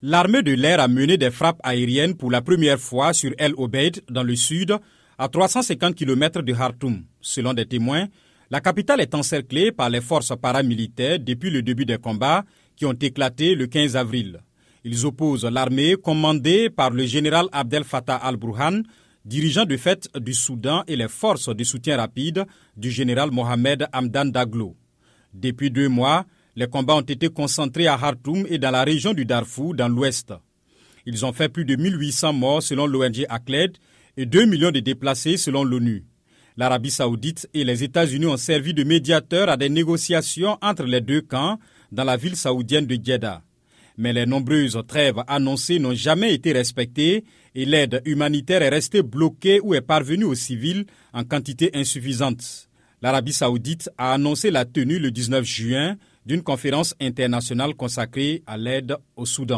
L'armée de l'air a mené des frappes aériennes pour la première fois sur El Obeid dans le sud, à 350 km de Khartoum. Selon des témoins, la capitale est encerclée par les forces paramilitaires depuis le début des combats qui ont éclaté le 15 avril. Ils opposent l'armée commandée par le général Abdel Fattah al-Burhan, dirigeant de fait du Soudan, et les forces de soutien rapide du général Mohamed Hamdan Daglo. Depuis deux mois, les combats ont été concentrés à Khartoum et dans la région du Darfour, dans l'ouest. Ils ont fait plus de 1800 morts selon l'ONG ACLED et 2 millions de déplacés selon l'ONU. L'Arabie saoudite et les États-Unis ont servi de médiateurs à des négociations entre les deux camps dans la ville saoudienne de Jeddah. Mais les nombreuses trêves annoncées n'ont jamais été respectées et l'aide humanitaire est restée bloquée ou est parvenue aux civils en quantité insuffisante. L'Arabie saoudite a annoncé la tenue le 19 juin d'une conférence internationale consacrée à l'aide au Soudan.